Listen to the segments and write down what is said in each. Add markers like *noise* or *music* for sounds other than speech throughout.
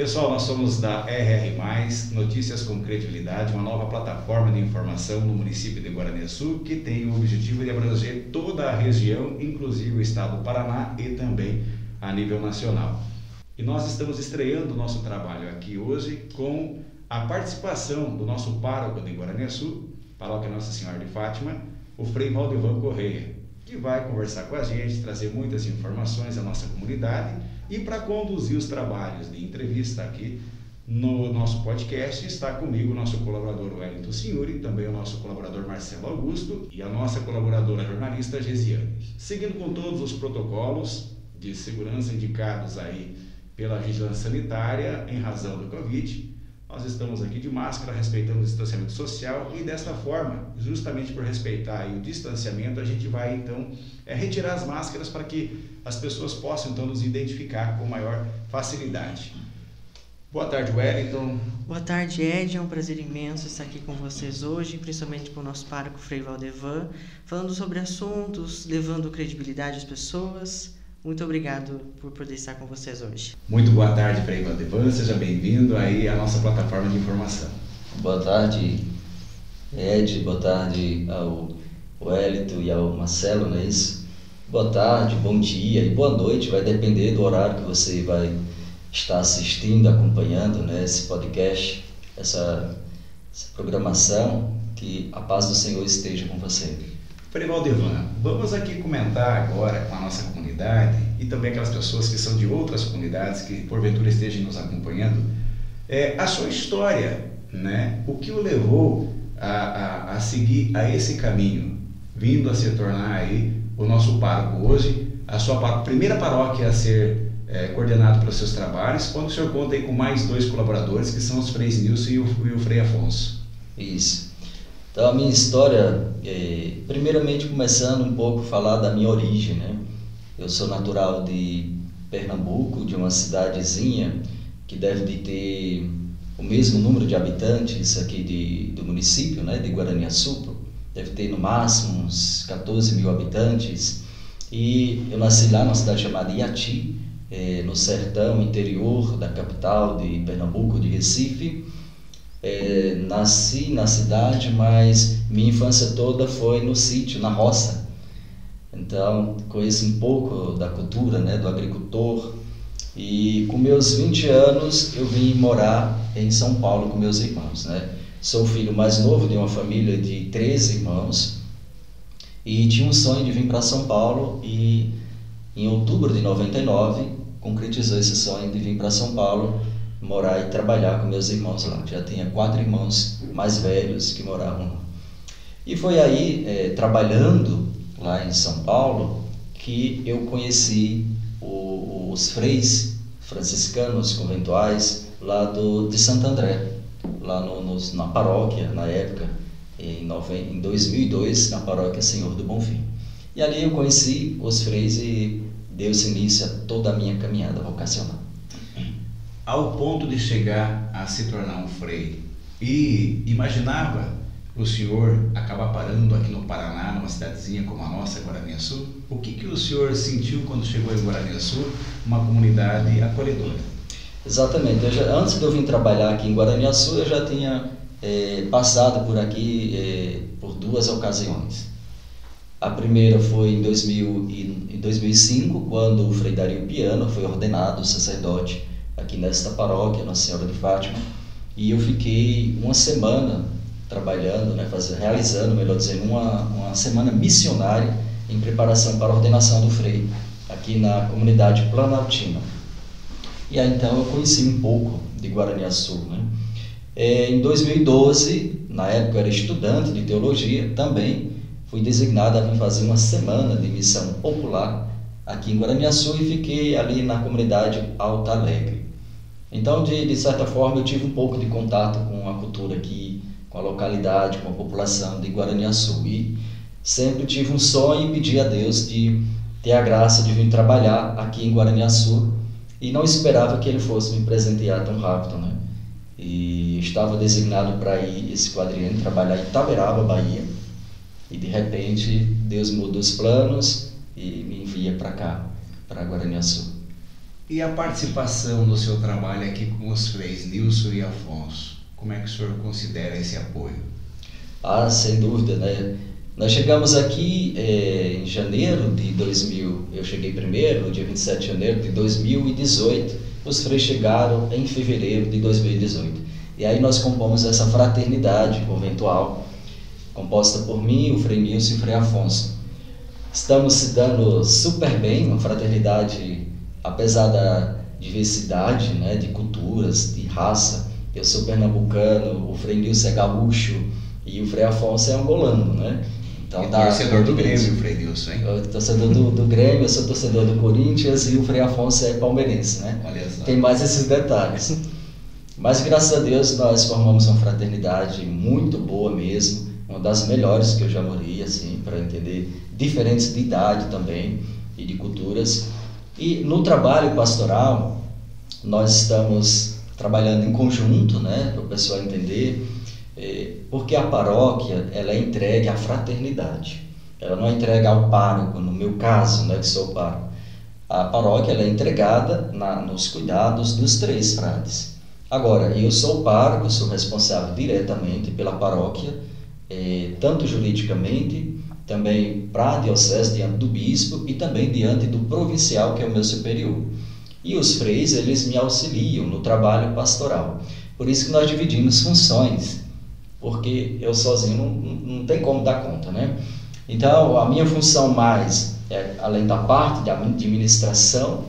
Pessoal, nós somos da RR+, Notícias com Credibilidade, uma nova plataforma de informação no município de Guaraniaçu que tem o objetivo de abranger toda a região, inclusive o estado do Paraná e também a nível nacional. E nós estamos estreando o nosso trabalho aqui hoje com a participação do nosso pároco de Guaraniaçu, Paróquia Nossa Senhora de Fátima, o Frei Valdevan Correia, que vai conversar com a gente, trazer muitas informações à nossa comunidade e para conduzir os trabalhos de entrevista aqui no nosso podcast está comigo o nosso colaborador Wellington Senhuri, também o nosso colaborador Marcelo Augusto e a nossa colaboradora jornalista Gesiane. Seguindo com todos os protocolos de segurança indicados aí pela vigilância sanitária em razão do Covid, nós estamos aqui de máscara, respeitando o distanciamento social e desta forma, justamente por respeitar o distanciamento, a gente vai então é, retirar as máscaras para que as pessoas possam então nos identificar com maior facilidade. Boa tarde, Wellington. Boa tarde, Ed. É um prazer imenso estar aqui com vocês hoje, principalmente com o nosso pároco Frei Valdevan, falando sobre assuntos, levando credibilidade às pessoas muito obrigado por poder estar com vocês hoje. Muito boa tarde, Frei Valdevan. Seja bem-vindo aí à nossa plataforma de informação. Boa tarde, Ed. Boa tarde ao Wellington e ao Marcelo, não é isso? Boa tarde, bom dia e boa noite. Vai depender do horário que você vai estar assistindo, acompanhando né, esse podcast, essa, essa programação. Que a paz do Senhor esteja com você. Frei Valdevan, vamos aqui comentar agora com a nossa comunidade e também aquelas pessoas que são de outras comunidades que porventura estejam nos acompanhando, é, a sua história, né? O que o levou a, a, a seguir a esse caminho, vindo a se tornar aí o nosso pároco hoje, a sua primeira paróquia a ser é, coordenado pelos seus trabalhos, quando o senhor conta aí com mais dois colaboradores, que são os Freis Nilson e o, e o Frei Afonso. Isso. Então a minha história, é, primeiramente começando um pouco a falar da minha origem, né? Eu sou natural de Pernambuco, de uma cidadezinha que deve de ter o mesmo número de habitantes aqui de, do município, né, de Guaraniaçu, deve ter no máximo uns 14 mil habitantes. E eu nasci lá numa cidade chamada Iati, é, no sertão interior da capital de Pernambuco, de Recife. É, nasci na cidade, mas minha infância toda foi no sítio, na roça. Então, conheço um pouco da cultura, né, do agricultor. E com meus 20 anos, eu vim morar em São Paulo com meus irmãos, né? Sou filho mais novo de uma família de 13 irmãos e tinha um sonho de vir para São Paulo e em outubro de 99 concretizou esse sonho de vir para São Paulo morar e trabalhar com meus irmãos lá. Já tinha quatro irmãos mais velhos que moravam lá. E foi aí, é, trabalhando lá em São Paulo, que eu conheci o, os freis franciscanos conventuais lá do, de Santo André, lá no, no, na paróquia, na época, em, em 2002, na paróquia Senhor do Bonfim. E ali eu conheci os freis e deu-se início a toda a minha caminhada vocacional ao ponto de chegar a se tornar um frei. E imaginava o senhor acabar parando aqui no Paraná, numa cidadezinha como a nossa, Guaraniaçu? O que, que o senhor sentiu quando chegou em Guaraniaçu, uma comunidade acolhedora? Exatamente. Já, antes de eu vir trabalhar aqui em Guaraniaçu, eu já tinha é, passado por aqui é, por duas ocasiões. A primeira foi em, 2000, em 2005, quando o Frei Dario Piano foi ordenado sacerdote aqui nesta paróquia, Nossa Senhora de Fátima, e eu fiquei uma semana trabalhando, né, fazendo, realizando, melhor dizendo, uma, uma semana missionária em preparação para a ordenação do Frei, aqui na comunidade Planaltina. E aí então eu conheci um pouco de Guaraniaçu. Né? É, em 2012, na época eu era estudante de teologia, também fui designado a vir fazer uma semana de missão popular aqui em Guaraniaçu e fiquei ali na comunidade Alta Alegre. Então, de, de certa forma, eu tive um pouco de contato com a cultura aqui, com a localidade, com a população de Guaraniaçu. E sempre tive um sonho e pedi a Deus de ter a graça de vir trabalhar aqui em Guaraniaçu e não esperava que ele fosse me presentear tão rápido, né? E estava designado para ir esse quadriênio trabalhar em Itaberaba, Bahia. E de repente Deus muda os planos e me envia para cá, para Guaraniaçu. E a participação no seu trabalho aqui com os freis Nilson e Afonso, como é que o senhor considera esse apoio? Ah, sem dúvida, né? Nós chegamos aqui é, em janeiro de 2000, eu cheguei primeiro, no dia 27 de janeiro de 2018, os freis chegaram em fevereiro de 2018. E aí nós compomos essa fraternidade conventual, composta por mim, o Frei Nilson e o Frei Afonso. Estamos se dando super bem, uma fraternidade, apesar da diversidade né, de culturas, de raça. Eu sou pernambucano, o Frei Nilson é gaúcho e o Frei Afonso é angolano, né? Então, e torcedor do Grêmio, o Frei Nilson, hein? Eu, torcedor do, do Grêmio, eu sou torcedor do Corinthians e o Frei Afonso é palmeirense, né? Olha só. Tem mais esses detalhes. Mas graças a Deus nós formamos uma fraternidade muito boa mesmo, uma das melhores que eu já morri, assim, para entender diferentes de idade também e de culturas. E no trabalho pastoral, nós estamos trabalhando em conjunto, né, para o pessoal entender, eh, porque a paróquia ela é entregue à fraternidade. Ela não é entregue ao pároco, no meu caso, né, que sou pároco. A paróquia ela é entregada na, nos cuidados dos três frades. Agora, eu sou pároco, sou responsável diretamente pela paróquia, eh, tanto juridicamente, também para a diocese diante do bispo e também diante do provincial, que é o meu superior. E os freis, eles me auxiliam no trabalho pastoral. Por isso que nós dividimos funções, porque eu sozinho não, não tem como dar conta, né? Então, a minha função mais, é, além da parte de administração,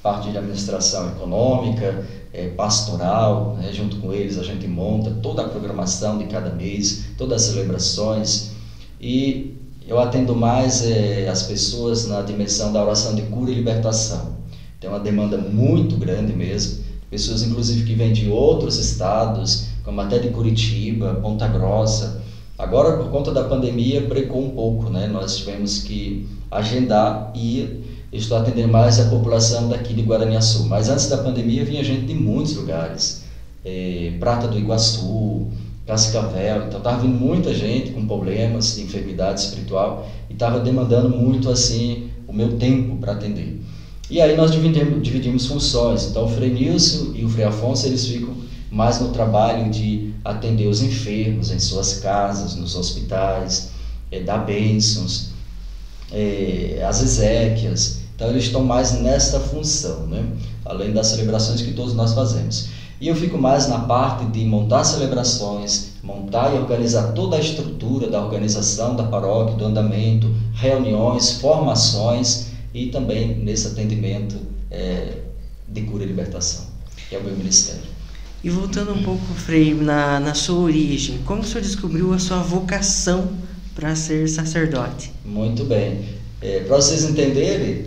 parte de administração econômica, é, pastoral, né? junto com eles a gente monta toda a programação de cada mês, todas as celebrações e eu atendo mais é, as pessoas na dimensão da oração de cura e libertação. Tem uma demanda muito grande mesmo, pessoas inclusive que vêm de outros estados, como até de Curitiba, Ponta Grossa. Agora, por conta da pandemia, brecou um pouco, né? Nós tivemos que agendar e estou atendendo mais a população daqui de Guaraniaçu. Mas antes da pandemia vinha gente de muitos lugares, é, Prata do Iguaçu, Cascavel, então estava vindo muita gente com problemas de enfermidade espiritual e estava demandando muito assim o meu tempo para atender. E aí nós dividimos, dividimos funções, então o Frei Nilson e o Frei Afonso eles ficam mais no trabalho de atender os enfermos em suas casas, nos hospitais, é, dar bênçãos, é, as exéquias, então eles estão mais nesta função, né? além das celebrações que todos nós fazemos. E eu fico mais na parte de montar celebrações, montar e organizar toda a estrutura da organização da paróquia, do andamento, reuniões, formações e também nesse atendimento é, de cura e libertação, que é o meu ministério. E voltando um pouco, Frei, na, na sua origem, como o senhor descobriu a sua vocação para ser sacerdote? Muito bem. É, para vocês entenderem,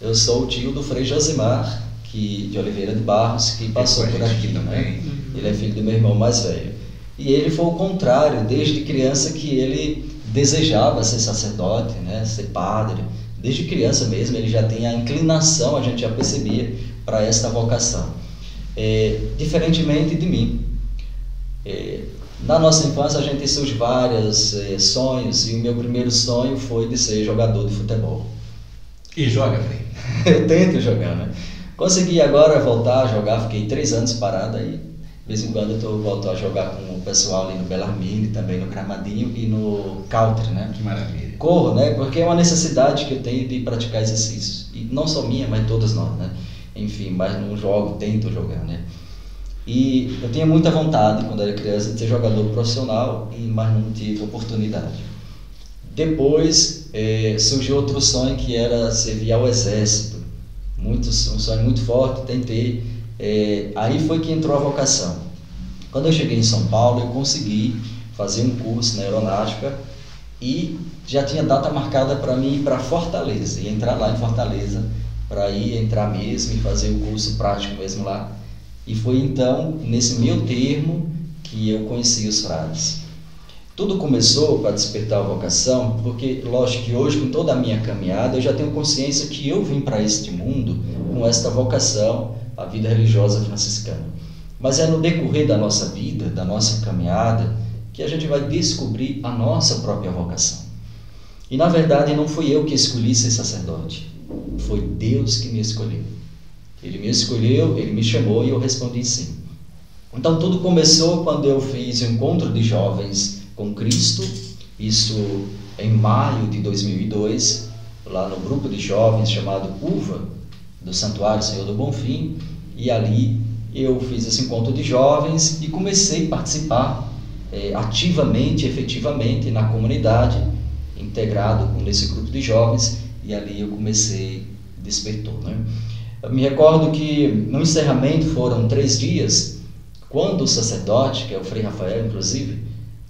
eu sou o tio do Frei Josimar, que, de Oliveira de Barros, que passou por aqui. Né? Ele é filho do meu irmão mais velho. E ele foi o contrário, desde criança que ele desejava ser sacerdote, né? ser padre. Desde criança mesmo ele já tem a inclinação, a gente já percebia, para esta vocação. É, diferentemente de mim. É, na nossa infância a gente surge vários é, sonhos e o meu primeiro sonho foi de ser jogador de futebol. E joga, Frei? *laughs* Eu tento jogar, né? Consegui agora voltar a jogar, fiquei três anos parado aí. De vez em quando eu tô, volto a jogar com o pessoal ali no Belarmine, também no Gramadinho e no Country, né? Que maravilha. Corro, né? Porque é uma necessidade que eu tenho de praticar exercícios. E não só minha, mas todas nós, né? Enfim, mas não jogo, tento jogar, né? E eu tinha muita vontade, quando era criança, de ser jogador profissional, mas não tive oportunidade. Depois eh, surgiu outro sonho que era servir ao exército muito, um sonho muito forte, tentei. É, aí foi que entrou a vocação. Quando eu cheguei em São Paulo, eu consegui fazer um curso na aeronáutica e já tinha data marcada para mim ir para Fortaleza, e entrar lá em Fortaleza, para ir entrar mesmo e fazer o curso prático mesmo lá. E foi então, nesse meu termo, que eu conheci os frades. Tudo começou para despertar a vocação, porque, lógico que hoje, com toda a minha caminhada, eu já tenho consciência que eu vim para este mundo com esta vocação, a vida religiosa franciscana. Mas é no decorrer da nossa vida, da nossa caminhada, que a gente vai descobrir a nossa própria vocação. E na verdade não fui eu que escolhi ser sacerdote, foi Deus que me escolheu. Ele me escolheu, ele me chamou e eu respondi sim. Então tudo começou quando eu fiz o encontro de jovens com Cristo, isso em maio de 2002, lá no grupo de jovens chamado UVA, do Santuário Senhor do Bonfim, e ali eu fiz esse encontro de jovens e comecei a participar é, ativamente, efetivamente na comunidade, integrado nesse grupo de jovens, e ali eu comecei, despertou. Né? Eu me recordo que no encerramento foram três dias, quando o sacerdote, que é o Frei Rafael, inclusive,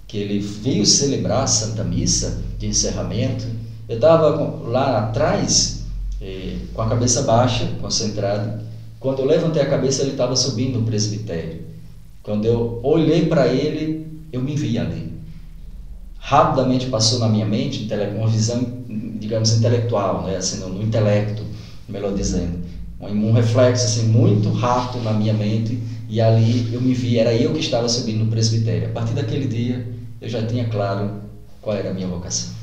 que ele veio celebrar a Santa Missa de encerramento, eu estava lá atrás, eh, com a cabeça baixa, concentrado. Quando eu levantei a cabeça, ele estava subindo no presbitério. Quando eu olhei para ele, eu me vi ali. Rapidamente passou na minha mente uma visão, digamos, intelectual, né? assim, no, intelecto, melhor dizendo. Um, um reflexo assim, muito rápido na minha mente e ali eu me vi, era eu que estava subindo no presbitério. A partir daquele dia, eu já tinha claro qual era a minha vocação.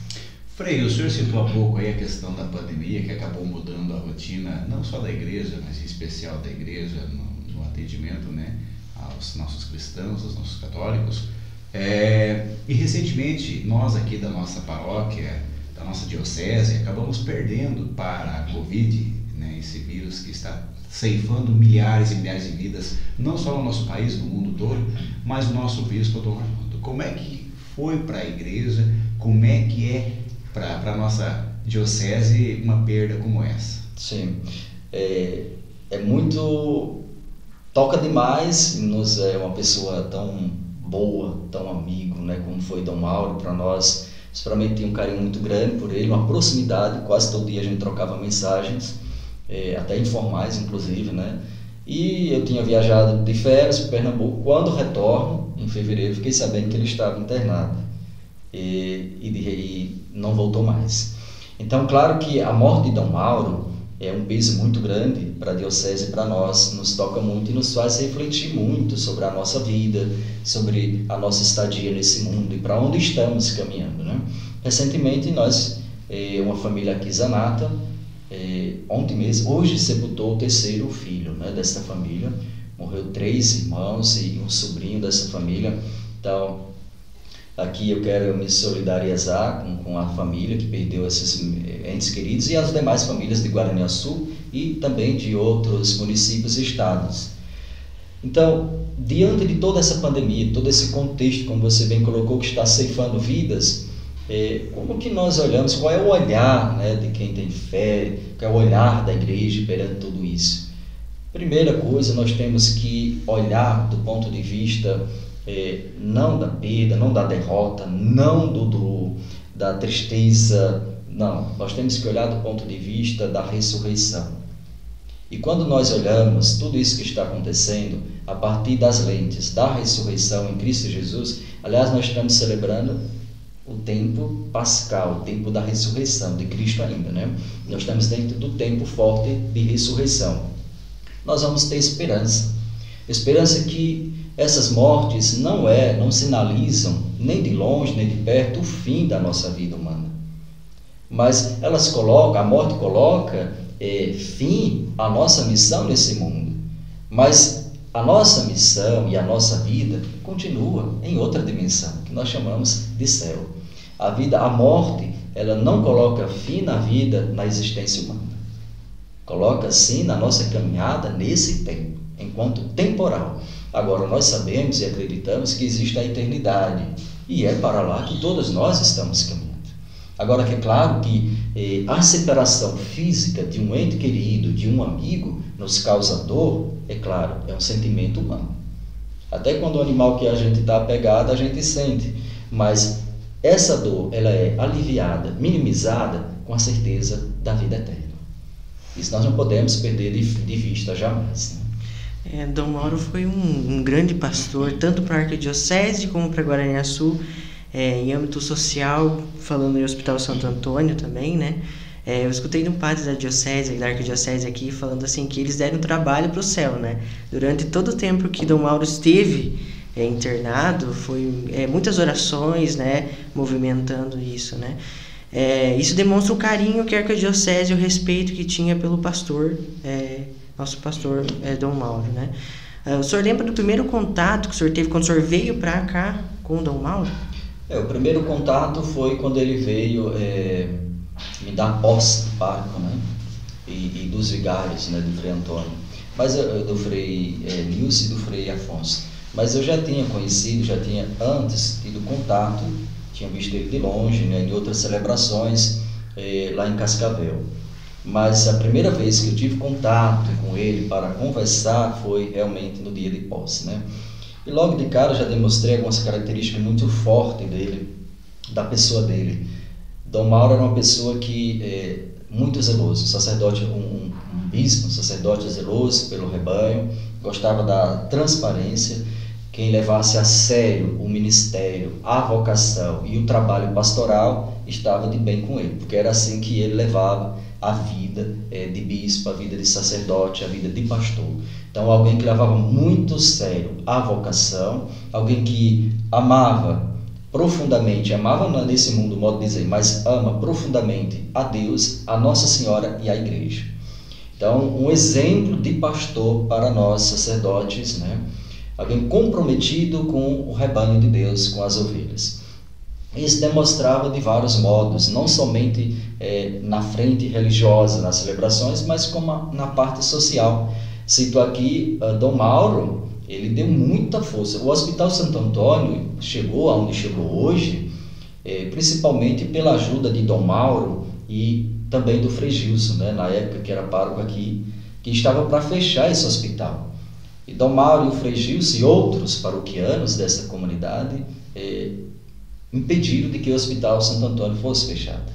Frei, o senhor citou há pouco aí a questão da pandemia que acabou mudando a rotina, não só da igreja, mas em especial da igreja no, no atendimento né, aos nossos cristãos, aos nossos católicos. É, e recentemente, nós aqui da nossa paróquia, da nossa diocese, acabamos perdendo para a Covid, né, esse vírus que está ceifando milhares e milhares de vidas, não só no nosso país, no mundo todo, mas o nosso bispo, Dom Armando. Como é que foi para a igreja? Como é que é para a nossa diocese uma perda como essa? Sim, é, é muito. toca demais, nos é uma pessoa tão boa, tão amigo, né, como foi Dom Mauro para nós. Sinceramente, tinha um carinho muito grande por ele, uma proximidade, quase todo dia a gente trocava mensagens, é, até informais, inclusive, né? E eu tinha viajado de férias para Pernambuco. Quando retorno, em fevereiro, fiquei sabendo que ele estava internado e, e, e não voltou mais. Então, claro que a morte de Dom Mauro é um peso muito grande para a diocese e para nós, nos toca muito e nos faz refletir muito sobre a nossa vida, sobre a nossa estadia nesse mundo e para onde estamos caminhando. Né? Recentemente, nós, eh, uma família aqui, Zanata, eh, ontem mesmo, hoje sepultou o terceiro filho né, dessa família, morreu três irmãos e um sobrinho dessa família, então Aqui eu quero me solidarizar com, com a família que perdeu esses entes queridos e as demais famílias de Guaraniaçu e também de outros municípios e estados. Então, diante de toda essa pandemia, todo esse contexto, como você bem colocou, que está ceifando vidas, é, como que nós olhamos, qual é o olhar né, de quem tem fé, qual é o olhar da igreja perante tudo isso? Primeira coisa, nós temos que olhar do ponto de vista é, não da perda, não da derrota, não do, do, da tristeza, não. Nós temos que olhar do ponto de vista da ressurreição. E quando nós olhamos tudo isso que está acontecendo a partir das lentes da ressurreição em Cristo Jesus, aliás, nós estamos celebrando o tempo pascal, o tempo da ressurreição de Cristo ainda, né? Nós estamos dentro do tempo forte de ressurreição. Nós vamos ter esperança. Esperança que essas mortes não é, não sinalizam nem de longe nem de perto o fim da nossa vida humana. Mas elas colocam, a morte coloca é, fim à nossa missão nesse mundo. Mas a nossa missão e a nossa vida continua em outra dimensão, que nós chamamos de céu. A vida, a morte, ela não coloca fim na vida, na existência humana. Coloca sim na nossa caminhada nesse tempo, enquanto temporal. Agora, nós sabemos e acreditamos que existe a eternidade e é para lá que todos nós estamos caminhando. Agora, que é claro que eh, a separação física de um ente querido, de um amigo, nos causa dor, é claro, é um sentimento humano. Até quando o animal que a gente está apegado, a gente sente. Mas essa dor, ela é aliviada, minimizada com a certeza da vida eterna. Isso nós não podemos perder de, de vista jamais. Né? É, Dom Mauro foi um, um grande pastor, tanto para a Arquidiocese como para Guaraniaçu, é, em âmbito social, falando em Hospital Santo Antônio também, né? É, eu escutei de um padre da diocese, da arquidiocese aqui, falando assim que eles deram trabalho para o céu, né? Durante todo o tempo que Dom Mauro esteve é, internado, foi é, muitas orações, né? Movimentando isso, né? É, isso demonstra o carinho que a arquidiocese, o respeito que tinha pelo pastor, é, nosso pastor é, Dom Mauro, né? Uh, o senhor lembra do primeiro contato que o senhor teve quando o senhor veio para cá com o Dom Mauro? É, o primeiro contato foi quando ele veio é, me dar posse do parco, né? E, e, dos vigários, né? Do Frei Antônio. Mas do Frei é, Nilce e do Frei Afonso. Mas eu já tinha conhecido, já tinha antes tido contato, tinha visto ele de longe, né? Em outras celebrações é, lá em Cascavel. Mas a primeira vez que eu tive contato com ele para conversar foi realmente no dia de posse, né? E logo de cara já demonstrei algumas características muito fortes dele, da pessoa dele. Dom Mauro era uma pessoa que é muito zeloso, sacerdote, um, um bispo, um sacerdote zeloso pelo rebanho, gostava da transparência, quem levasse a sério o ministério, a vocação e o trabalho pastoral estava de bem com ele, porque era assim que ele levava a vida é, de bispo, a vida de sacerdote, a vida de pastor. Então, alguém que levava muito sério a vocação, alguém que amava profundamente, amava nesse mundo, modo de dizer, mas ama profundamente a Deus, a Nossa Senhora e a Igreja. Então, um exemplo de pastor para nós, sacerdotes, né? Alguém comprometido com o rebanho de Deus, com as ovelhas. Isso demonstrava de vários modos, não somente é, na frente religiosa, nas celebrações, mas como na parte social. Cito aqui uh, Dom Mauro, ele deu muita força. O Hospital Santo Antônio chegou aonde chegou hoje, é, principalmente pela ajuda de Dom Mauro e também do Frei Gilson, né, na época que era pároco aqui, que estava para fechar esse hospital. E Dom Mauro Gilson e outros paroquianos dessa comunidade é, impediram de que o Hospital Santo Antônio fosse fechado.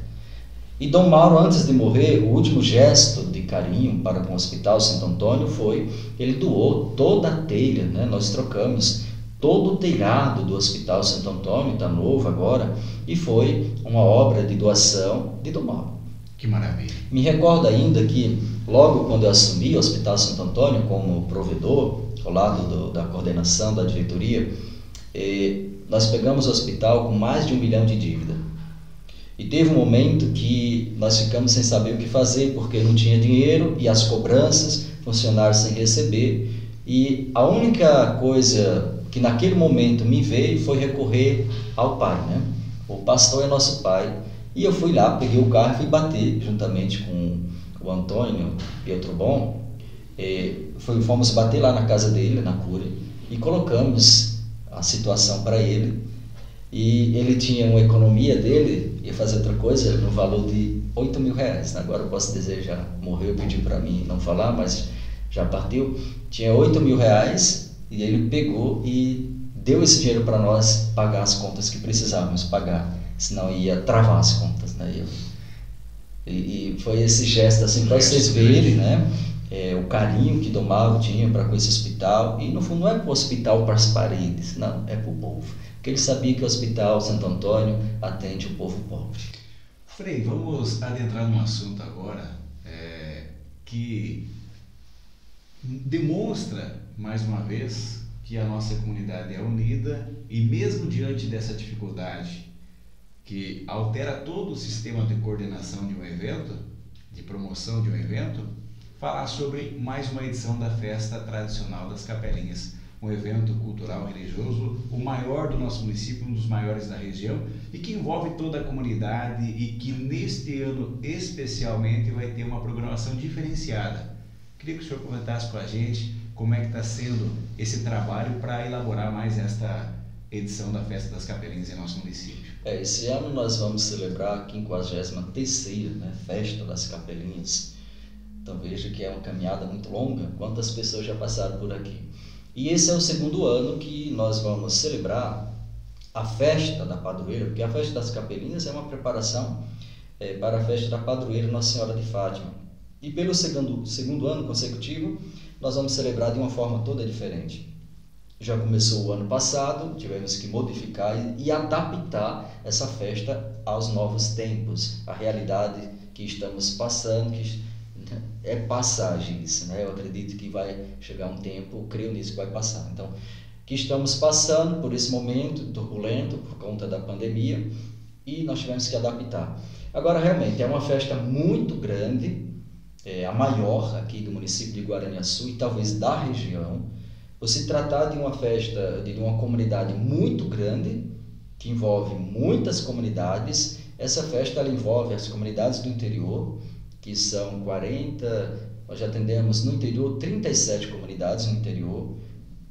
E Dom Mauro, antes de morrer, o último gesto de carinho para com o Hospital Santo Antônio foi ele doou toda a telha, né? nós trocamos todo o telhado do Hospital Santo Antônio, está novo agora, e foi uma obra de doação de Dom Mauro. Que maravilha. Me recordo ainda que, logo quando eu assumi o Hospital Santo Antônio como provedor, ao lado do, da coordenação da diretoria, eh, nós pegamos o hospital com mais de um milhão de dívida. E teve um momento que nós ficamos sem saber o que fazer, porque não tinha dinheiro e as cobranças, funcionários sem receber. E a única coisa que naquele momento me veio foi recorrer ao pai, né? O pastor é nosso pai. E eu fui lá, peguei o carro e fui bater, juntamente com o Antônio Pietro Bom. E fomos bater lá na casa dele, na cura, e colocamos a situação para ele. E ele tinha uma economia dele, ia fazer outra coisa, no valor de 8 mil reais. Agora eu posso dizer, já morreu, pediu para mim não falar, mas já partiu. Tinha 8 mil reais e ele pegou e deu esse dinheiro para nós pagar as contas que precisávamos pagar, senão ia travar as contas. Né? E, e foi esse gesto assim para vocês verem, né? é, o carinho que Dom Mauro tinha para com esse hospital. E no fundo não é para o hospital para as paredes, não, é para o povo. Porque ele sabia que o Hospital Santo Antônio atende o povo pobre. Frei, vamos adentrar num assunto agora é, que demonstra, mais uma vez, que a nossa comunidade é unida e mesmo diante dessa dificuldade que altera todo o sistema de coordenação de um evento, de promoção de um evento, falar sobre mais uma edição da Festa Tradicional das Capelinhas, um evento cultural religioso, o maior do nosso município, um dos maiores da região e que envolve toda a comunidade e que neste ano especialmente vai ter uma programação diferenciada. Queria que o senhor comentasse com a gente como é que está sendo esse trabalho para elaborar mais esta edição da Festa das Capelinhas em nosso município. É, esse ano nós vamos celebrar a 53ª né, Festa das Capelinhas então veja que é uma caminhada muito longa. Quantas pessoas já passaram por aqui? E esse é o segundo ano que nós vamos celebrar a festa da padroeira, porque a festa das capelinhas é uma preparação é, para a festa da padroeira Nossa Senhora de Fátima. E pelo segundo, segundo ano consecutivo, nós vamos celebrar de uma forma toda diferente. Já começou o ano passado, tivemos que modificar e, adaptar essa festa aos novos tempos, à realidade que estamos passando, que é passagem isso, né? Eu acredito que vai chegar um tempo, creio nisso que vai passar. Então, que estamos passando por esse momento turbulento por conta da pandemia e nós tivemos que adaptar. Agora, realmente, é uma festa muito grande, é a maior aqui do município de Guaraniaçu e talvez da região, se tratar de uma festa de uma comunidade muito grande, que envolve muitas comunidades. Essa festa ela envolve as comunidades do interior, que são 40, nós já atendemos no interior 37 comunidades no interior,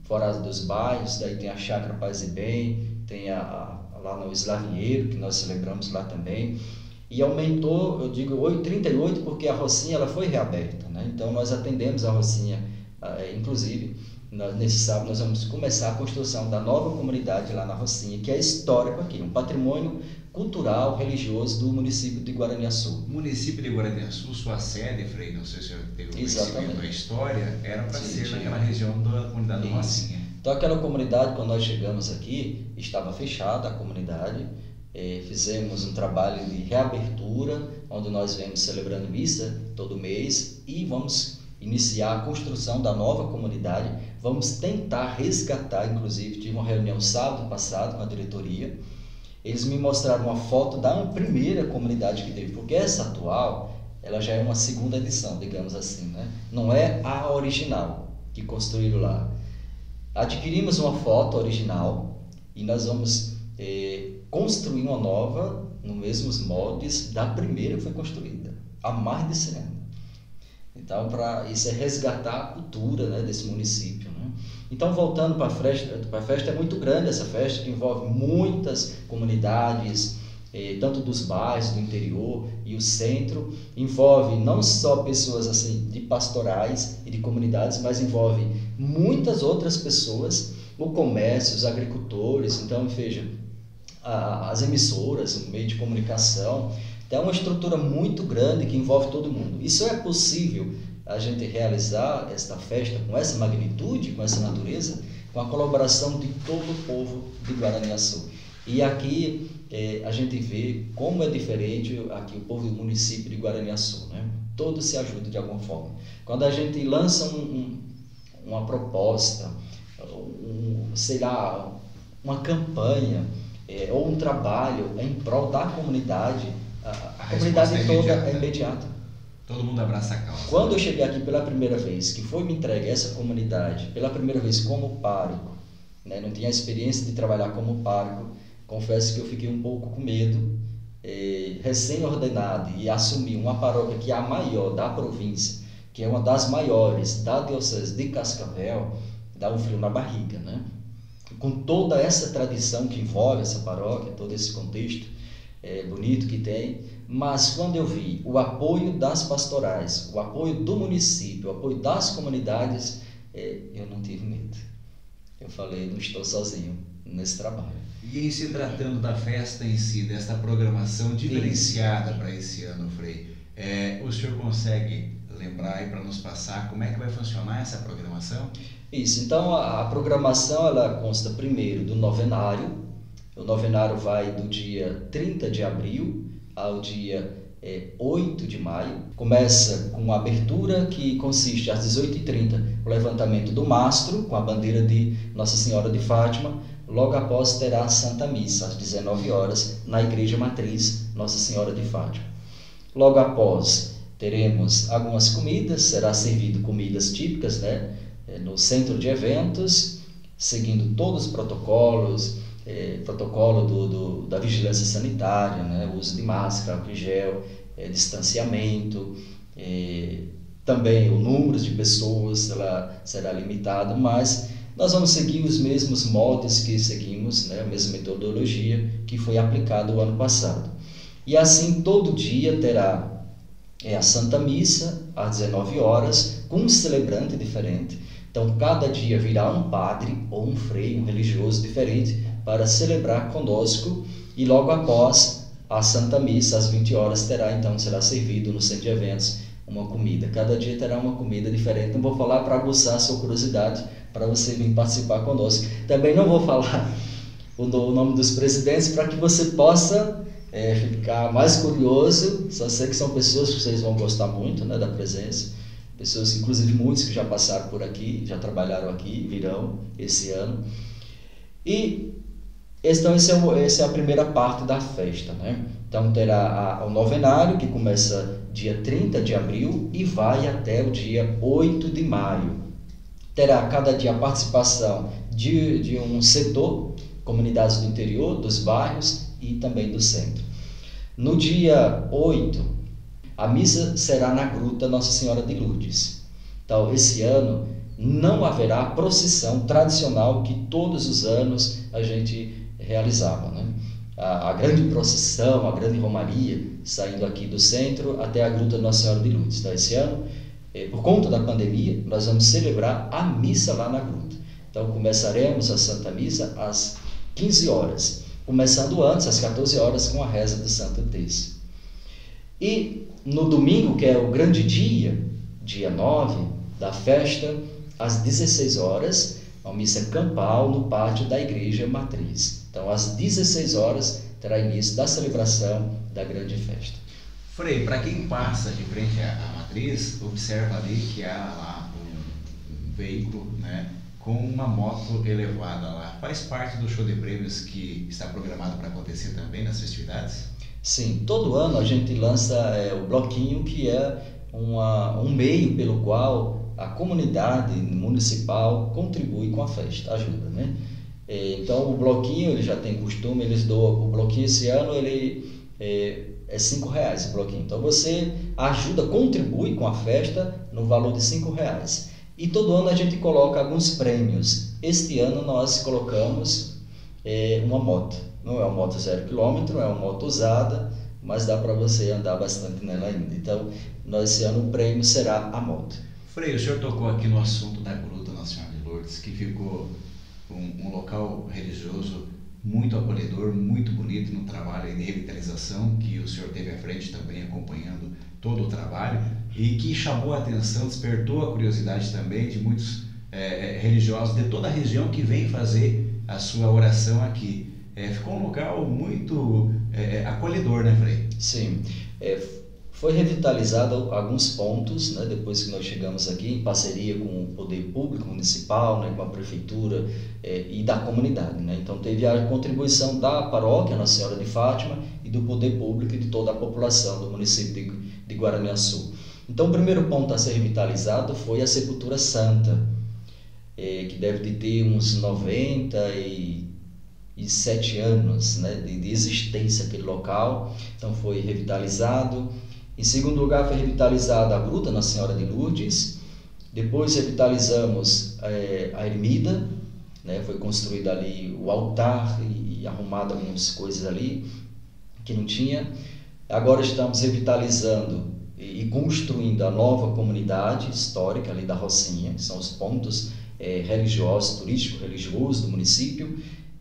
fora dos bairros, daí tem a Chácara Paz e Bem, tem a, a lá no Eslavieiro, que nós celebramos lá também. E aumentou, eu digo 38 porque a Rocinha ela foi reaberta, né? Então nós atendemos a Rocinha, eh, inclusive nesse sábado nós vamos começar a construção da nova comunidade lá na Rocinha, que é histórico aqui, um patrimônio cultural, religioso do município de Guaraniaçu. O município de Guaraniaçu, sua sede, Frei, não sei se eu tenho conhecimento da história, era para ser sim. naquela região da comunidade Isso. Rocinha. Então aquela comunidade, quando nós chegamos aqui, estava fechada a comunidade, eh, fizemos um trabalho de reabertura, onde nós vemos celebrando missa todo mês e vamos iniciar a construção da nova comunidade. Vamos tentar resgatar, inclusive, tive uma reunião sábado passado com a diretoria. Eles me mostraram uma foto da primeira comunidade que teve, porque essa atual, ela já é uma segunda edição, digamos assim, né? Não é a original que construíram lá. Adquirimos uma foto original e nós vamos eh, construir uma nova nos mesmos moldes da primeira que foi construída, há mais de 100 anos. Então, para isso é resgatar a cultura né, desse município. Né? Então, voltando para a festa, a festa é muito grande essa festa que envolve muitas comunidades, eh, tanto dos bairros, do interior e o centro, envolve não só pessoas assim de pastorais e de comunidades, mas envolve muitas outras pessoas, o comércio, os agricultores, então veja as emissoras, o meio de comunicação, então, é uma estrutura muito grande que envolve todo mundo. Isso é possível a gente realizar esta festa com essa magnitude, com essa natureza, com a colaboração de todo o povo de Guaraniaçu. E aqui é, a gente vê como é diferente aqui o povo do município de Guaraniaçu. Né? Todos se ajudam de alguma forma. Quando a gente lança um, um, uma proposta, um, sei lá, uma campanha é, ou um trabalho em prol da comunidade, a, a, a comunidade é toda é imediata. Todo mundo abraça a causa. Quando eu cheguei aqui pela primeira vez, que foi me entregue essa comunidade, pela primeira vez como pároco, né, não tinha experiência de trabalhar como pároco, confesso que eu fiquei um pouco com medo, eh, recém-ordenado e assumi uma paróquia que é a maior da província, que é uma das maiores da diocese de Cascavel, dá um frio na barriga, né? Com toda essa tradição que envolve essa paróquia, todo esse contexto, é, bonito que tem, mas quando eu vi o apoio das pastorais, o apoio do município, o apoio das comunidades, é, eu não tive medo. Eu falei, não estou sozinho nesse trabalho. E em se tratando da festa em si, dessa programação diferenciada para esse ano, Frei, é, o senhor consegue lembrar e para nos passar como é que vai funcionar essa programação? Isso, então a, a programação ela consta primeiro do novenário, o novenário vai do dia 30 de abril ao dia é, 8 de maio. Começa com a abertura que consiste às 18h30 o levantamento do mastro com a bandeira de Nossa Senhora de Fátima. Logo após terá a Santa Missa às 19 horas na Igreja Matriz Nossa Senhora de Fátima. Logo após teremos algumas comidas, será servido comidas típicas, né, é, no centro de eventos, seguindo todos os protocolos, é, protocolo do, do, da vigilância sanitária, né? uso de máscara, álcool gel, é, distanciamento, é, também o número de pessoas ela será limitado, mas nós vamos seguir os mesmos moldes que seguimos, né? a mesma metodologia que foi aplicada o ano passado. E assim, todo dia terá é, a Santa Missa, às 19 horas, com um celebrante diferente. Então, cada dia virá um padre ou um frei, um religioso diferente, para celebrar conosco e logo após a Santa Missa, às 20 horas, terá então, será servido no centro de eventos uma comida. Cada dia terá uma comida diferente. Não vou falar para aguçar a sua curiosidade, para você vir participar conosco. Também não vou *laughs* falar o nome dos presidentes para que você possa é, ficar mais curioso. Só sei que são pessoas que vocês vão gostar muito né, da presença. Pessoas, inclusive muitos que já passaram por aqui, já trabalharam aqui, virão esse ano. E Então, esse é essa é a primeira parte da festa. Né? Então, terá a, o novenário, que começa dia 30 de abril e vai até o dia 8 de maio. Terá cada dia a participação de, de um setor, comunidades do interior, dos bairros e também do centro. No dia 8, a missa será na Gruta Nossa Senhora de Lourdes. Então, esse ano não haverá procissão tradicional que todos os anos a gente realizava. Né? A, a, grande procissão, a grande romaria, saindo aqui do centro até a Gruta Nossa Senhora de Lourdes. Então, esse ano, eh, por conta da pandemia, nós vamos celebrar a missa lá na Gruta. Então, começaremos a Santa Missa às 15 horas, começando antes, às 14 horas, com a reza do Santo Terço. E no domingo, que é o grande dia, dia 9 da festa, às 16 horas, uma missa campal no pátio da Igreja Matriz. Então, às 16 horas, terá início da celebração da grande festa. Frei, para quem passa de frente à, matriz, observa ali que há lá um, um veículo né, com uma moto elevada lá. Faz parte do show de prêmios que está programado para acontecer também nas festividades? Sim, todo ano a gente lança é, o bloquinho, que é uma, um meio pelo qual a comunidade municipal contribui com a festa, ajuda, né? É, então o bloquinho ele já tem costume, eles doam o bloquinho esse ano ele é, é cinco reais o bloquinho. Então você ajuda, contribui com a festa no valor de cinco reais. E todo ano a gente coloca alguns prêmios. Este ano nós colocamos é, uma moto. Não é uma moto zero quilômetro, é uma moto usada, mas dá para você andar bastante nela ainda. Então, nós, esse ano o prêmio será a moto. Frei, o senhor tocou aqui no assunto da Gruta Nacional de Lourdes, que ficou um, um, local religioso muito acolhedor, muito bonito no trabalho de revitalização que o senhor teve à frente também acompanhando todo o trabalho e que chamou a atenção, despertou a curiosidade também de muitos é, religiosos de toda a região que vêm fazer a sua oração aqui. É, ficou um local muito é, acolhedor, né, Frei? Sim. Foi revitalizado alguns pontos, né, depois que nós chegamos aqui, em parceria com o poder público municipal, né, com a prefeitura é, e da comunidade. Né? Então, teve a contribuição da paróquia Nossa Senhora de Fátima e do poder público e de toda a população do município de, de Guaraniaçu. Então, o primeiro ponto a ser revitalizado foi a Sepultura Santa, é, que deve de ter uns 97 anos né, de, de existência aquele local. Então, foi revitalizado em segundo lugar, foi revitalizada a Gruta Nossa Senhora de Lourdes. Depois revitalizamos é, a ermida, né? foi construído ali o altar e, e arrumado algumas coisas ali que não tinha. Agora estamos revitalizando e, e construindo a nova comunidade histórica ali da Rocinha, que são os pontos é, religiosos, turístico-religiosos do município.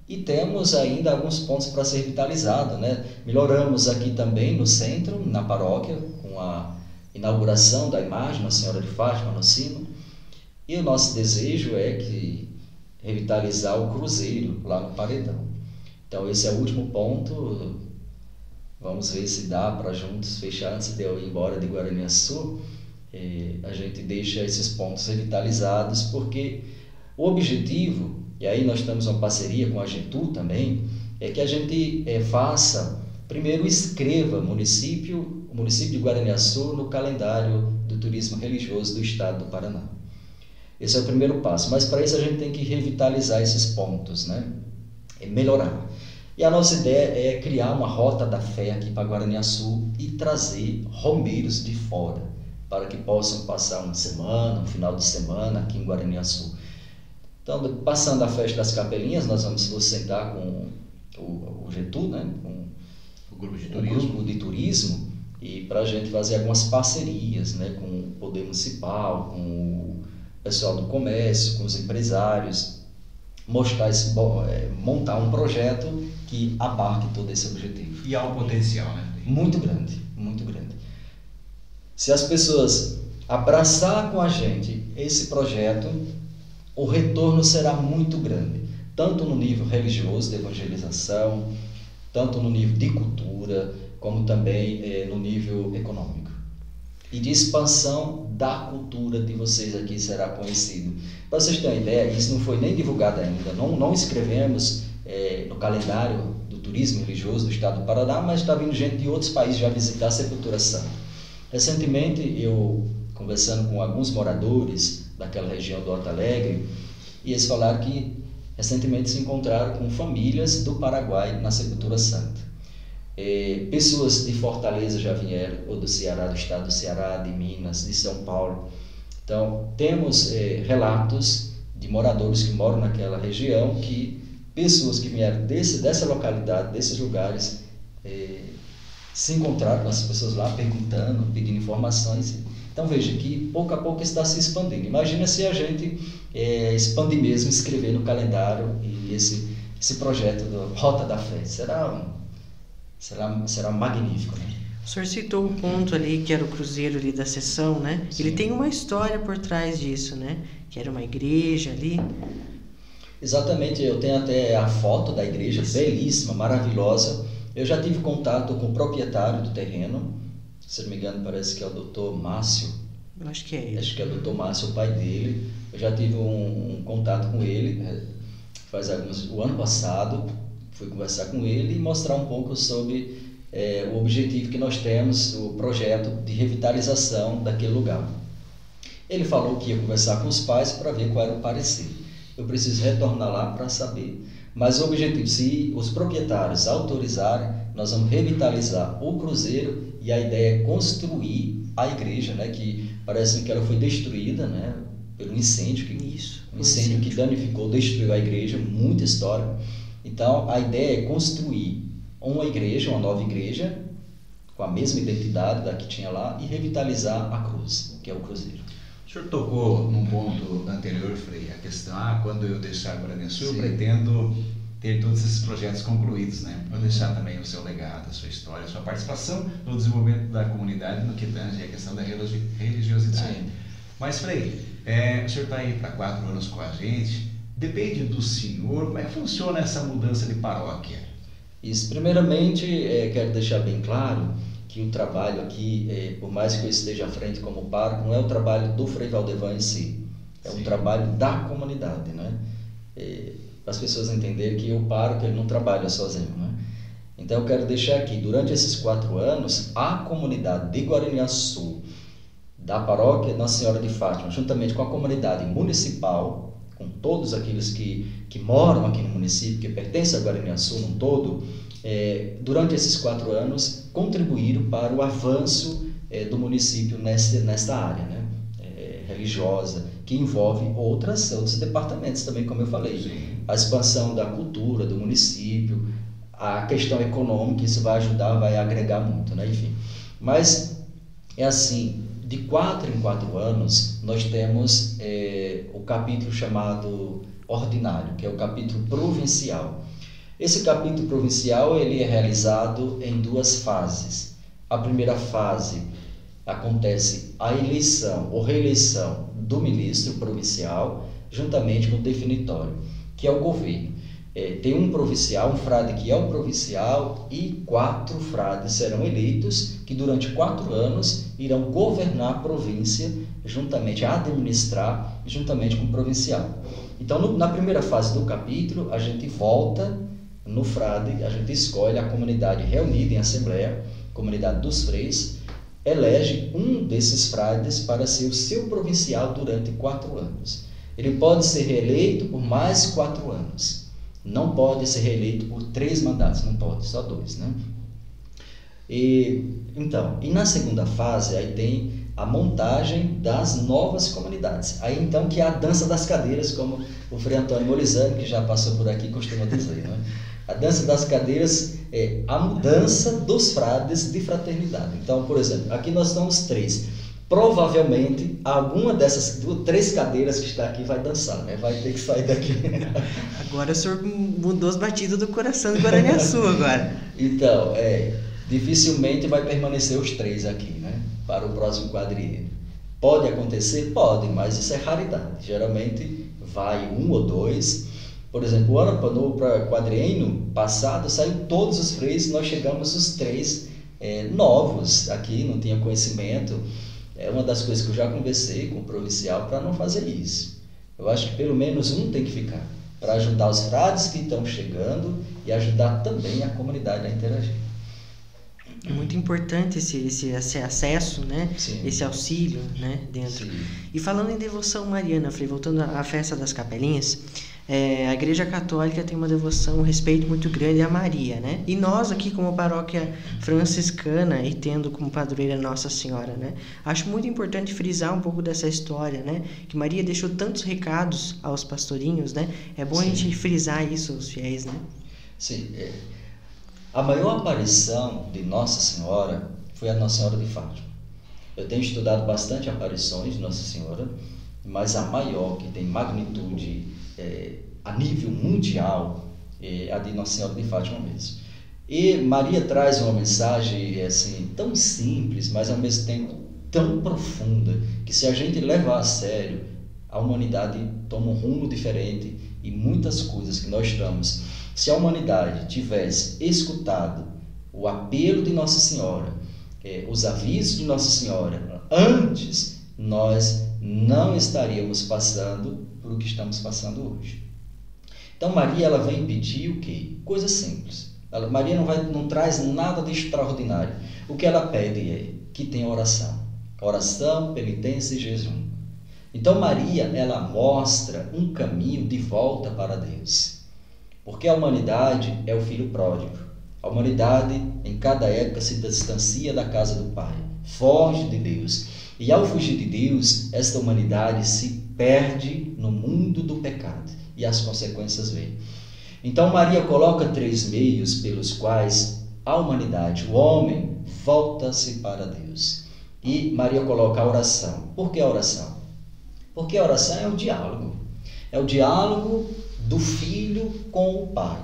E temos ainda alguns pontos para ser revitalizado, né? Melhoramos aqui também no centro, na paróquia, com a inauguração da imagem da Senhora de Fátima no sino. E o nosso desejo é que revitalizar o cruzeiro lá no paredão. Então esse é o último ponto. Vamos ver se dá para juntos fechar antes de eu ir embora de Guaraniaçu. É, a gente deixa esses pontos revitalizados porque o objetivo e aí nós temos uma parceria com a Getu também, é que a gente é, faça, primeiro escreva município, o município de Guaraniaçu no calendário do turismo religioso do estado do Paraná. Esse é o primeiro passo, mas para isso a gente tem que revitalizar esses pontos, né? É melhorar. E a nossa ideia é criar uma rota da fé aqui para Guaraniaçu e trazer romeiros de fora, para que possam passar uma semana, um final de semana aqui em Guaraniaçu. Então, passando a festa das capelinhas, nós vamos nos sentar com o, o Getu, né? com o grupo de turismo, grupo de turismo e para a gente fazer algumas parcerias né? com o poder municipal, com o pessoal do comércio, com os empresários, mostrar esse, é, montar um projeto que abarque todo esse objetivo. E há um potencial, né? Muito grande, muito grande. Se as pessoas abraçar com a gente esse projeto, o retorno será muito grande, tanto no nível religioso de evangelização, tanto no nível de cultura, como também eh, no nível econômico. E de expansão da cultura de vocês aqui será conhecido. Para vocês terem uma ideia, isso não foi nem divulgado ainda, não, não escrevemos é, no calendário do turismo religioso do estado do Paraná, mas está vindo gente de outros países já visitar a Sepultura Santa. Recentemente, eu conversando com alguns moradores daquela região do Alto Alegre, e eles falaram que recentemente se encontraram com famílias do Paraguai na Sepultura Santa. É, pessoas de Fortaleza já vieram, ou do Ceará, do estado do Ceará, de Minas, de São Paulo. Então, temos é, relatos de moradores que moram naquela região que pessoas que vieram desse, dessa localidade, desses lugares, é, se encontraram com as pessoas lá perguntando, pedindo informações. Então veja que pouco a pouco está se expandindo. Imagina se a gente é, expandir mesmo, escrever no calendário e esse, esse projeto do Rota da Fé. Será, um, será, será magnífico. Né? O senhor citou o ponto ali que era o cruzeiro ali da sessão, né? Sim. Ele tem uma história por trás disso, né? Que era uma igreja ali. Exatamente, eu tenho até a foto da igreja, belíssima, maravilhosa. Eu já tive contato com o proprietário do terreno, se não me engano, parece que é o doutor Márcio. Acho que é ele. Acho que é o doutor Márcio, o pai dele. Eu já tive um, um contato com ele né, faz alguns, o ano passado. Fui conversar com ele e mostrar um pouco sobre é, o objetivo que nós temos, o projeto de revitalização daquele lugar. Ele falou que ia conversar com os pais para ver qual era o parecer. Eu preciso retornar lá para saber. Mas o objetivo, se os proprietários autorizarem, nós vamos revitalizar o cruzeiro e a ideia é construir a igreja, né, que parece que ela foi destruída, né, pelo incêndio que Isso, um incêndio, incêndio que danificou, destruiu a igreja, muita história. Então, a ideia é construir uma igreja, uma nova igreja, com a mesma identidade da que tinha lá, e revitalizar a cruz, que é o cruzeiro. O senhor tocou num ponto anterior, Frei, a questão, ah, quando eu deixar Guaraniaçu, eu pretendo ter todos esses projetos concluídos, né? Para deixar também o seu legado, a sua história, a sua participação no desenvolvimento da comunidade no que tange a questão da religiosidade. Sim. Mas, Frei, é, o senhor está aí para quatro anos com a gente, depende do senhor, como é que funciona essa mudança de paróquia? Isso, primeiramente, é, quero deixar bem claro que o trabalho aqui, é, por mais que eu esteja à frente como pároco, não é o trabalho do Frei Valdevan em si, é Sim. um trabalho da comunidade, né? É, as pessoas entenderem que o pároco ele não trabalha sozinho, né? Então eu quero deixar aqui, durante esses quatro anos, a comunidade de Guaraniaçu, da paróquia Nossa Senhora de Fátima, juntamente com a comunidade municipal, com todos aqueles que, que moram aqui no município, que pertencem a Guaraniaçu no todo, é, durante esses quatro anos, contribuíram para o avanço é, do município nesta, nesta área né? É, religiosa, que envolve outras, outros departamentos também, como eu falei. Sim. A expansão da cultura do município, a questão econômica, isso vai ajudar, vai agregar muito, né? enfim. Mas é assim, de quatro em quatro anos, nós temos é, o capítulo chamado ordinário, que é o capítulo provincial. Esse capítulo provincial ele é realizado em duas fases. A primeira fase acontece a eleição ou reeleição do ministro provincial, juntamente com o definitório, que é o governo. É, tem um provincial, um frade que é o provincial, e quatro frades serão eleitos, que durante quatro anos irão governar a província, juntamente administrar, juntamente com o provincial. Então, no, na primeira fase do capítulo, a gente volta no frade, a gente escolhe a comunidade reunida em assembleia, comunidade dos freis, elege um desses frades para ser o seu provincial durante quatro anos. Ele pode ser reeleito por mais quatro anos não pode ser reeleito por três mandatos, não pode, só dois, né? E, então, e na segunda fase, aí tem a montagem das novas comunidades. Aí então que é a dança das cadeiras, como o Frei Antônio Morizano, que já passou por aqui, costuma dizer. Né? A dança das cadeiras é a mudança dos frades de fraternidade. Então, por exemplo, aqui nós estamos três provavelmente alguma dessas duas, três cadeiras que está aqui vai dançar, né? Vai ter que sair daqui. *laughs* Agora o senhor mudou os batidos do coração do Guaraniaçu agora. *laughs* então, é, dificilmente vai permanecer os três aqui, né? Para o próximo quadriênio. Pode acontecer? Pode, mas isso é raridade. Geralmente vai um ou dois. Por exemplo, o ano para quadriênio passado saiu todos os freios, nós chegamos os três é, novos aqui, não tinha conhecimento é uma das coisas que eu já conversei com o provincial para não fazer isso. Eu acho que pelo menos um tem que ficar. para ajudar os frades que estão chegando e ajudar também a comunidade a interagir. É muito importante esse, esse, esse acesso, né? Sim. Esse auxílio, né? Dentro. Sim. E falando em devoção mariana, Frei, voltando à festa das capelinhas, é, a Igreja Católica tem uma devoção, um respeito muito grande a Maria, né? E nós aqui como paróquia franciscana e tendo como padroeira Nossa Senhora, né? Acho muito importante frisar um pouco dessa história, né? Que Maria deixou tantos recados aos pastorinhos, né? É bom Sim. a gente frisar isso aos fiéis, né? Sim. é. A maior aparição de Nossa Senhora foi a Nossa Senhora de Fátima. Eu tenho estudado bastante aparições de Nossa Senhora, mas a maior, que tem magnitude é, a nível mundial, é a de Nossa Senhora de Fátima mesmo. E Maria traz uma mensagem assim tão simples, mas ao mesmo tempo tão profunda, que se a gente levar a sério, a humanidade toma um rumo diferente e muitas coisas que nós estamos. Se a humanidade tivesse escutado o apelo de Nossa Senhora, eh, os avisos de Nossa Senhora, antes nós não estaríamos passando por o que estamos passando hoje. Então Maria ela vem pedir o quê? Coisas simples. Ela, Maria não, vai, não traz nada de extraordinário. O que ela pede é que tenha oração. Oração, penitência e jejum. Então Maria ela mostra um caminho de volta para Deus. Porque a humanidade é o filho pródigo. A humanidade em cada época se distancia da casa do Pai, foge de Deus. E ao fugir de Deus, esta humanidade se perde no mundo do pecado e as consequências vêm. Então Maria coloca três meios pelos quais a humanidade, o homem, volta-se para Deus. E Maria coloca a oração. Por que a oração? Porque a oração é o diálogo. É o diálogo do filho com o pai.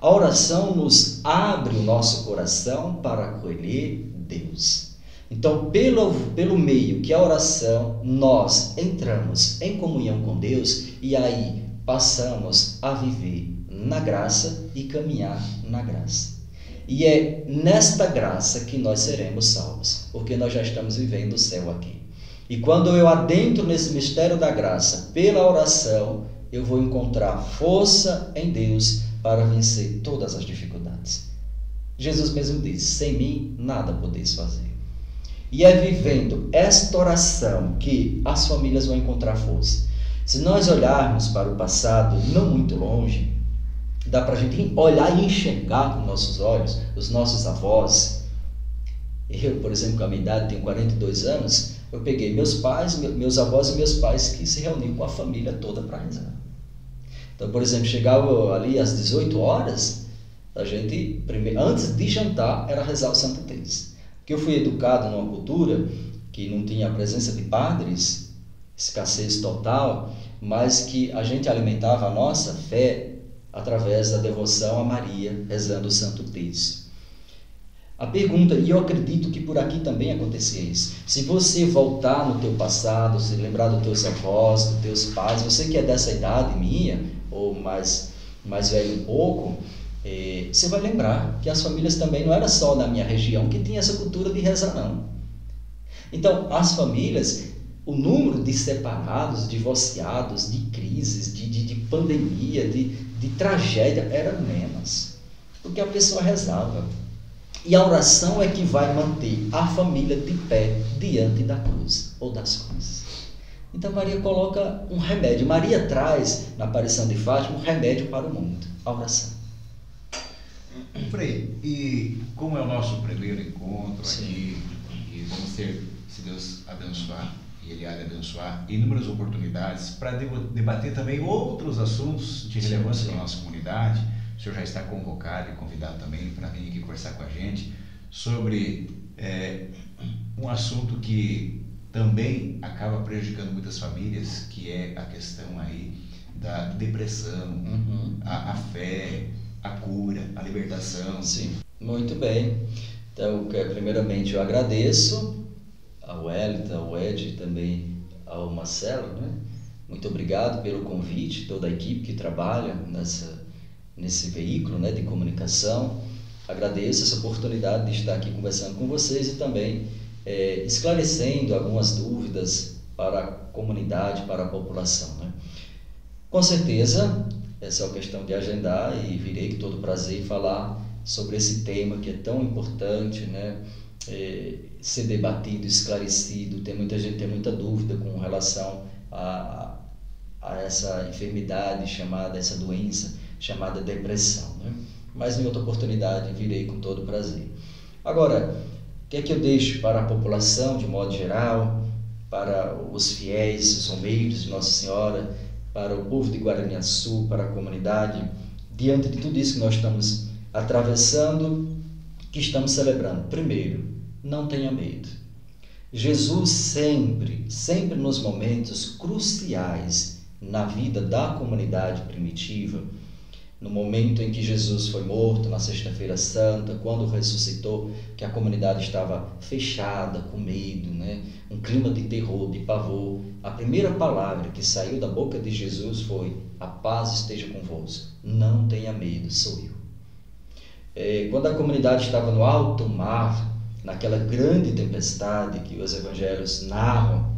A oração nos abre o nosso coração para acolher Deus. Então, pelo, pelo meio que a oração, nós entramos em comunhão com Deus e aí passamos a viver na graça e caminhar na graça. E é nesta graça que nós seremos salvos, porque nós já estamos vivendo o céu aqui. E quando eu adentro nesse mistério da graça pela oração, eu vou encontrar força em Deus para vencer todas as dificuldades. Jesus mesmo disse: sem mim nada podeis fazer. E é vivendo esta oração que as famílias vão encontrar força. Se nós olharmos para o passado, não muito longe, dá para a gente olhar e enxergar com nossos olhos os nossos avós. Eu, por exemplo, com a minha idade, tenho 42 anos, eu peguei meus pais, meus avós e meus pais que se reuniam com a família toda para rezar. Então, por exemplo, chegava ali às 18 horas, a gente, antes de jantar, era rezar o Santo Terço. Porque eu fui educado numa cultura que não tinha a presença de padres, escassez total, mas que a gente alimentava a nossa fé através da devoção a Maria, rezando o Santo Terço. A pergunta, e eu acredito que por aqui também acontecia isso. Se você voltar no teu passado, se lembrar dos teus avós, dos teus pais, você que é dessa idade minha, ou mais, mais velho um pouco, eh, você vai lembrar que as famílias também não era só na minha região que tinha essa cultura de rezar, não. Então, as famílias, o número de separados, divorciados, de crises, de, de, de pandemia, de, de tragédia era menos, porque a pessoa rezava. E a oração é que vai manter a família de pé diante da cruz ou das cruzes. Então Maria coloca um remédio. Maria traz na aparição de Fátima um remédio para o mundo, a oração. Frei, e como é o nosso primeiro encontro Sim. aqui, e vamos ter, se Deus abençoar, e Ele há de abençoar, inúmeras oportunidades para debater também outros assuntos de relevância sim. para a nossa comunidade. O senhor já está convocado e convidado também para vir aqui conversar com a gente sobre é, um assunto que também acaba prejudicando muitas famílias, que é a questão aí da depressão, Uhum. a, a fé, a cura, a libertação. Sim, muito bem. Então, que- primeiramente eu agradeço ao Wellington, ao Ed também ao Marcelo, né? Muito obrigado pelo convite, toda a equipe que trabalha nessa, nesse veículo né, de comunicação. Agradeço essa oportunidade de estar aqui conversando com vocês e também eh, esclarecendo algumas dúvidas para a comunidade, para a população. Né? Com certeza, é a questão de agendar e virei com todo prazer falar sobre esse tema que é tão importante, né? É, ser debatido, esclarecido. Tem muita gente tem muita dúvida com relação a, a essa enfermidade chamada, essa doença chamada depressão. Né? Mas em outra oportunidade virei com todo prazer. Agora, o que é que eu deixo para a população de modo geral, para os fiéis, os romeiros de Nossa Senhora, para o povo de Guaraniaçu, para a comunidade, diante de tudo isso que nós estamos atravessando, que estamos celebrando? Primeiro, não tenha medo. Jesus sempre, sempre nos momentos cruciais na vida da comunidade primitiva, no momento em que Jesus foi morto, na Sexta-feira Santa, quando ressuscitou, que a comunidade estava fechada, com medo, né? um clima de terror, de pavor, a primeira palavra que saiu da boca de Jesus foi: A paz esteja convosco, não tenha medo, sou eu. É, quando a comunidade estava no alto mar, naquela grande tempestade que os evangelhos narram,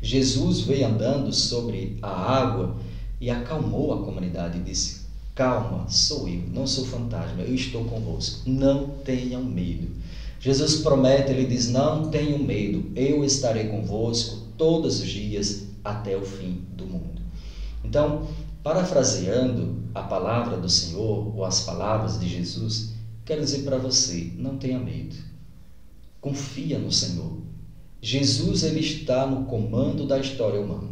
Jesus veio andando sobre a água e acalmou a comunidade e disse: Calma, sou eu, não sou fantasma, eu estou convosco. Não tenham medo. Jesus promete, ele diz: Não tenham medo, eu estarei convosco todos os dias até o fim do mundo. Então, parafraseando a palavra do Senhor ou as palavras de Jesus, quero dizer para você: não tenha medo. Confia no Senhor. Jesus ele está no comando da história humana.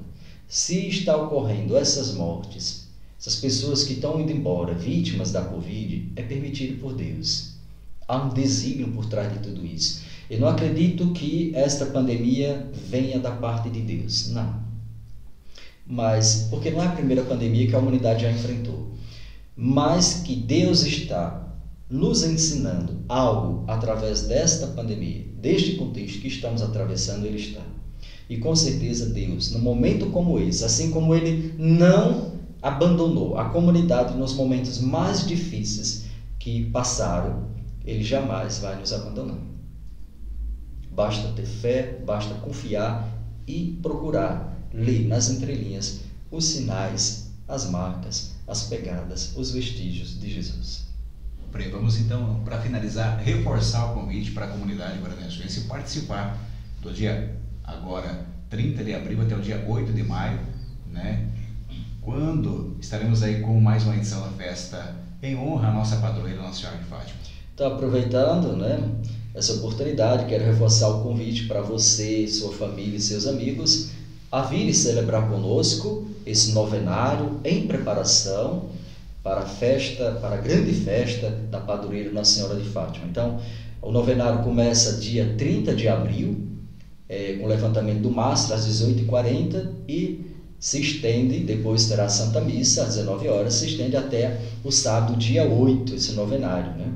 Se está ocorrendo essas mortes, essas pessoas que estão indo embora, vítimas da Covid, é permitido por Deus. Há um desígnio por trás de tudo isso. Eu não acredito que esta pandemia venha da parte de Deus. Não. Mas, porque não é a primeira pandemia que a humanidade já enfrentou. Mas que Deus está nos ensinando algo através desta pandemia, deste contexto que estamos atravessando, Ele está. E com certeza Deus, no momento como esse, assim como Ele não abandonou a comunidade nos momentos mais difíceis que passaram, ele jamais vai nos abandonar. Basta ter fé, basta confiar e procurar ler nas entrelinhas os sinais, as marcas, as pegadas, os vestígios de Jesus. Vamos então, para finalizar, reforçar o convite para a comunidade guaraniense participar do dia agora 30 de abril até o dia 8 de maio, né? Quando estaremos aí com mais uma edição da festa em honra à nossa padroeira Nossa Senhora de Fátima. Então, aproveitando né, essa oportunidade, quero reforçar o convite para você, sua família e seus amigos a vir celebrar conosco esse novenário em preparação para a festa, para a grande festa da padroeira Nossa Senhora de Fátima. Então, o novenário começa dia 30 de abril, é, com o levantamento do mastro às 18h40 e se estende, depois terá a Santa Missa às 19 horas, se estende até o sábado, dia 8, esse novenário. Né?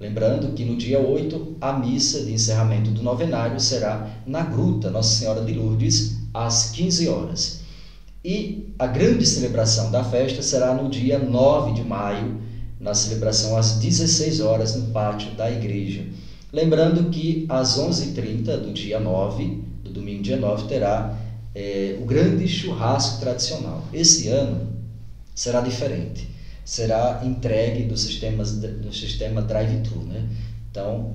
Lembrando que no dia 8, a missa de encerramento do novenário será na Gruta Nossa Senhora de Lourdes, às 15 horas. E a grande celebração da festa será no dia 9 de maio, na celebração às 16 horas no pátio da igreja. Lembrando que às 11h30 do dia 9, do domingo dia 9, terá é, o grande churrasco tradicional. Esse ano será diferente. Será entregue do, sistemas, do sistema drive-thru. Né? Então,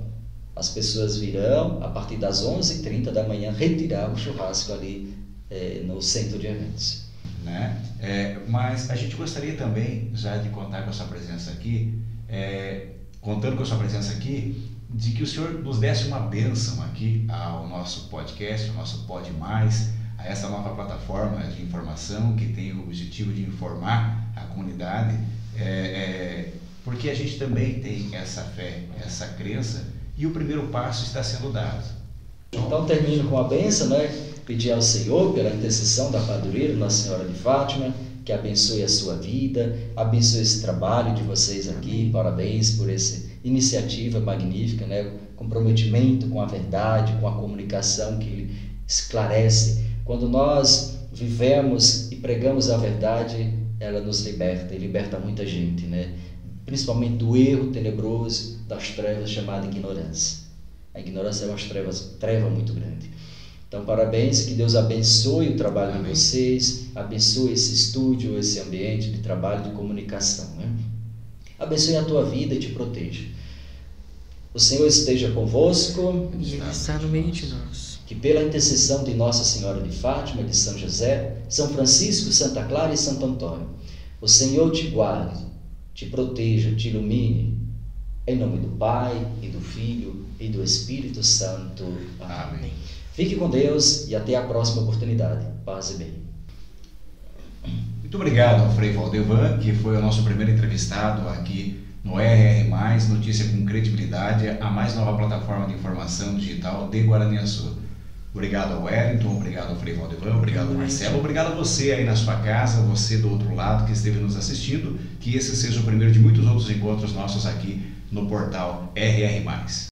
as pessoas virão, a partir das 11h30 da manhã, retirar o churrasco ali é, no centro de eventos. Né? É, mas a gente gostaria também, já de contar com a sua presença aqui, é, contando com a sua presença aqui, de que o senhor nos desse uma bênção aqui ao nosso podcast, ao nosso Pod Mais, essa nova plataforma de informação que tem o objetivo de informar a comunidade, é, é, porque a gente também tem essa fé, essa crença e o primeiro passo está sendo dado. Então termino com a benção, né? Pedir ao Senhor, pela intercessão da padroeira Nossa Senhora de Fátima, que abençoe a sua vida, abençoe esse trabalho de vocês aqui. Parabéns por essa iniciativa magnífica, né? Comprometimento com a verdade, com a comunicação que esclarece quando nós vivemos e pregamos a verdade, ela nos liberta e liberta muita gente, né? Principalmente do erro tenebroso das trevas chamada ignorância. A ignorância é uma treva, treva muito grande. Então, parabéns, que Deus abençoe o trabalho Amém. de vocês, abençoe esse estúdio, esse ambiente de trabalho, de comunicação. Né? Abençoe a tua vida e te proteja. O Senhor esteja convosco. E Ele está no meio de nós que pela intercessão de Nossa Senhora de Fátima, de São José, São Francisco, Santa Clara e Santo Antônio, o Senhor te guarde, te proteja, te ilumine, em nome do Pai e do Filho e do Espírito Santo. Amém. Amém. Fique com Deus e até a próxima oportunidade. Paz e bem. Muito obrigado ao Frei Valdevan, que foi o nosso primeiro entrevistado aqui no RR+, notícia com credibilidade, a mais nova plataforma de informação digital de Guaraniaçu. Obrigado ao Wellington, obrigado ao Frei Valdevan, obrigado ao Marcelo, obrigado a você aí na sua casa, você do outro lado que esteve nos assistindo, que esse seja o primeiro de muitos outros encontros nossos aqui no portal RR+.